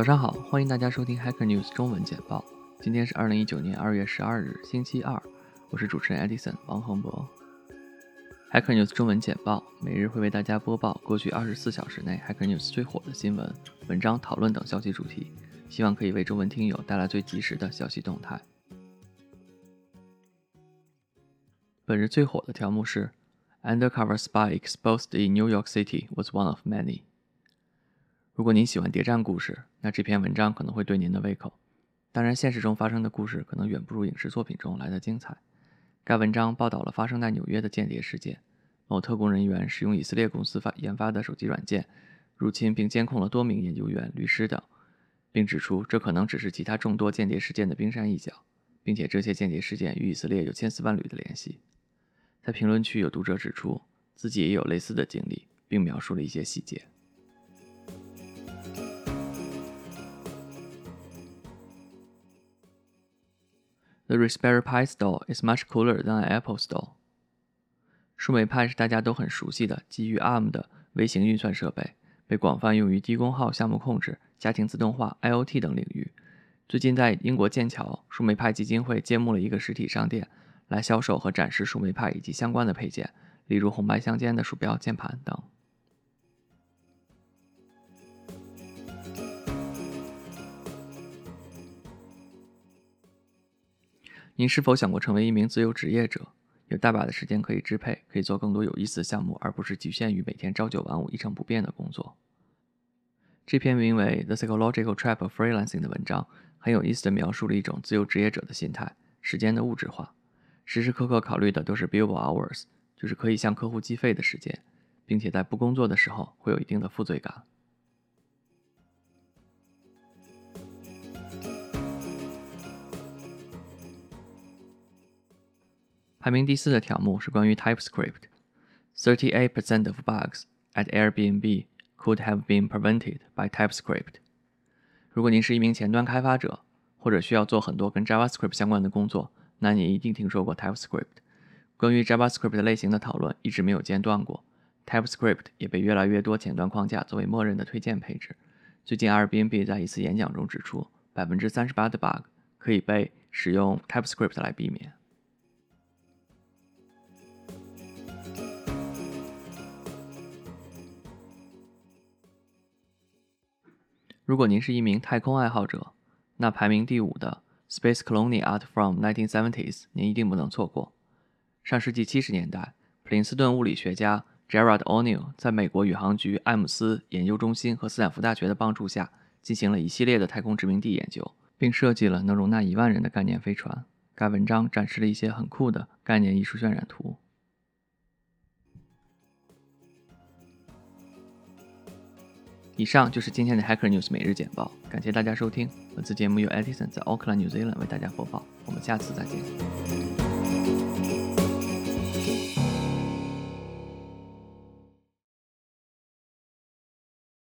早上好，欢迎大家收听 Hacker News 中文简报。今天是二零一九年二月十二日，星期二。我是主持人 Edison 王恒博。Hacker News 中文简报每日会为大家播报过去二十四小时内 Hacker News 最火的新闻、文章、讨论等消息主题，希望可以为中文听友带来最及时的消息动态。本日最火的条目是 Undercover Spy Exposed in New York City was one of many。如果您喜欢谍战故事，那这篇文章可能会对您的胃口。当然，现实中发生的故事可能远不如影视作品中来的精彩。该文章报道了发生在纽约的间谍事件：某特工人员使用以色列公司发研发的手机软件入侵并监控了多名研究员、律师等，并指出这可能只是其他众多间谍事件的冰山一角，并且这些间谍事件与以色列有千丝万缕的联系。在评论区，有读者指出自己也有类似的经历，并描述了一些细节。The Raspberry Pi Store is much cooler than an Apple Store。树莓派是大家都很熟悉的基于 ARM 的微型运算设备，被广泛用于低功耗项目控制、家庭自动化、IoT 等领域。最近在英国剑桥，树莓派基金会揭幕了一个实体商店，来销售和展示树莓派以及相关的配件，例如红白相间的鼠标、键盘等。您是否想过成为一名自由职业者？有大把的时间可以支配，可以做更多有意思的项目，而不是局限于每天朝九晚五、一成不变的工作。这篇名为《The Psychological Trap of Freelancing》的文章，很有意思地描述了一种自由职业者的心态：时间的物质化，时时刻刻考虑的都是 billable hours，就是可以向客户计费的时间，并且在不工作的时候会有一定的负罪感。排名第四的条目是关于 TypeScript。Thirty-eight percent of bugs at Airbnb could have been prevented by TypeScript。如果您是一名前端开发者，或者需要做很多跟 JavaScript 相关的工作，那你一定听说过 TypeScript。关于 JavaScript 类型的讨论一直没有间断过，TypeScript 也被越来越多前端框架作为默认的推荐配置。最近，Airbnb 在一次演讲中指出，百分之三十八的 bug 可以被使用 TypeScript 来避免。如果您是一名太空爱好者，那排名第五的《Space Colony Art from 1970s》您一定不能错过。上世纪七十年代，普林斯顿物理学家 Gerard O'Neill 在美国宇航局艾姆斯研究中心和斯坦福大学的帮助下，进行了一系列的太空殖民地研究，并设计了能容纳一万人的概念飞船。该文章展示了一些很酷的概念艺术渲染图。以上就是今天的 Hacker News 每日简报，感谢大家收听。本次节目由 Edison 在 Auckland New Zealand 为大家播报。我们下次再见。